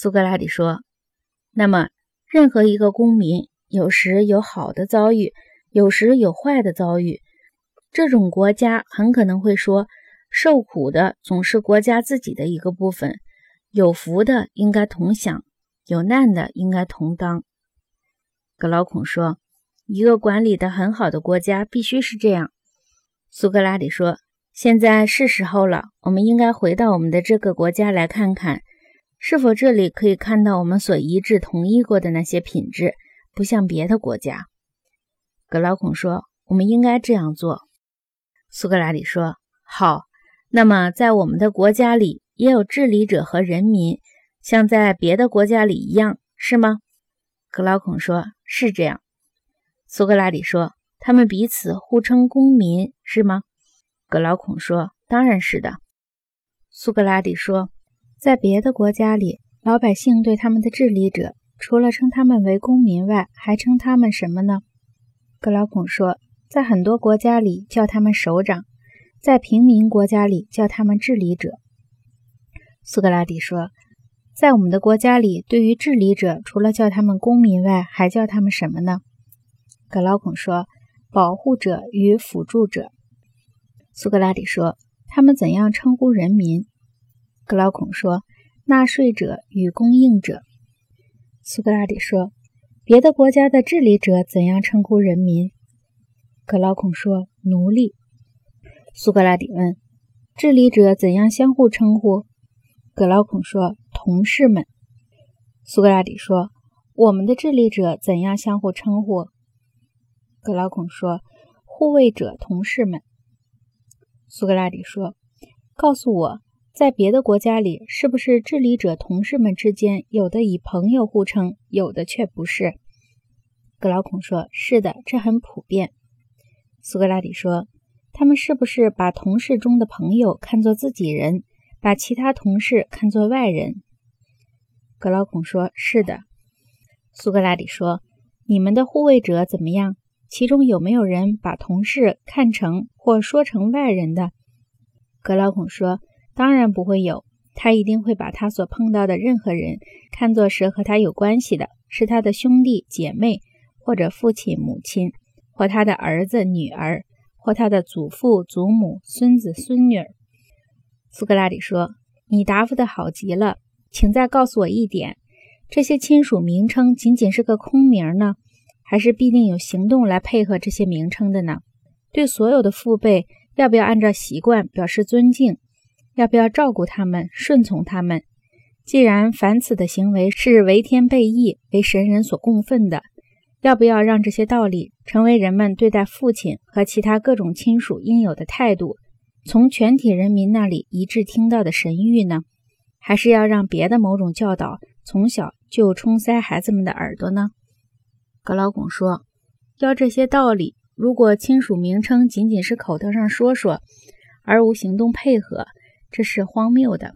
苏格拉底说：“那么，任何一个公民有时有好的遭遇，有时有坏的遭遇。这种国家很可能会说，受苦的总是国家自己的一个部分，有福的应该同享，有难的应该同当。”格劳孔说：“一个管理的很好的国家必须是这样。”苏格拉底说：“现在是时候了，我们应该回到我们的这个国家来看看，是否这里可以看到我们所一致同意过的那些品质，不像别的国家。”格劳孔说：“我们应该这样做。”苏格拉底说：“好，那么在我们的国家里也有治理者和人民，像在别的国家里一样，是吗？”格劳孔说：“是这样。”苏格拉底说。他们彼此互称公民，是吗？格劳孔说：“当然是的。”苏格拉底说：“在别的国家里，老百姓对他们的治理者，除了称他们为公民外，还称他们什么呢？”格劳孔说：“在很多国家里叫他们首长，在平民国家里叫他们治理者。”苏格拉底说：“在我们的国家里，对于治理者，除了叫他们公民外，还叫他们什么呢？”格劳孔说。保护者与辅助者，苏格拉底说：“他们怎样称呼人民？”格劳孔说：“纳税者与供应者。”苏格拉底说：“别的国家的治理者怎样称呼人民？”格劳孔说：“奴隶。”苏格拉底问：“治理者怎样相互称呼？”格劳孔说：“同事们。”苏格拉底说：“我们的治理者怎样相互称呼？”格劳孔说：“护卫者同事们。”苏格拉底说：“告诉我，在别的国家里，是不是治理者同事们之间有的以朋友互称，有的却不是？”格劳孔说：“是的，这很普遍。”苏格拉底说：“他们是不是把同事中的朋友看作自己人，把其他同事看作外人？”格劳孔说：“是的。”苏格拉底说：“你们的护卫者怎么样？”其中有没有人把同事看成或说成外人的？格劳孔说：“当然不会有，他一定会把他所碰到的任何人看作是和他有关系的，是他的兄弟姐妹，或者父亲母亲，或他的儿子女儿，或他的祖父祖母孙子孙女。”苏格拉底说：“你答复的好极了，请再告诉我一点，这些亲属名称仅仅是个空名呢？”还是必定有行动来配合这些名称的呢？对所有的父辈，要不要按照习惯表示尊敬？要不要照顾他们、顺从他们？既然凡此的行为是为天被义、为神人所供奉的，要不要让这些道理成为人们对待父亲和其他各种亲属应有的态度？从全体人民那里一致听到的神谕呢？还是要让别的某种教导从小就冲塞孩子们的耳朵呢？格劳孔说：“要这些道理，如果亲属名称仅仅是口头上说说，而无行动配合，这是荒谬的。”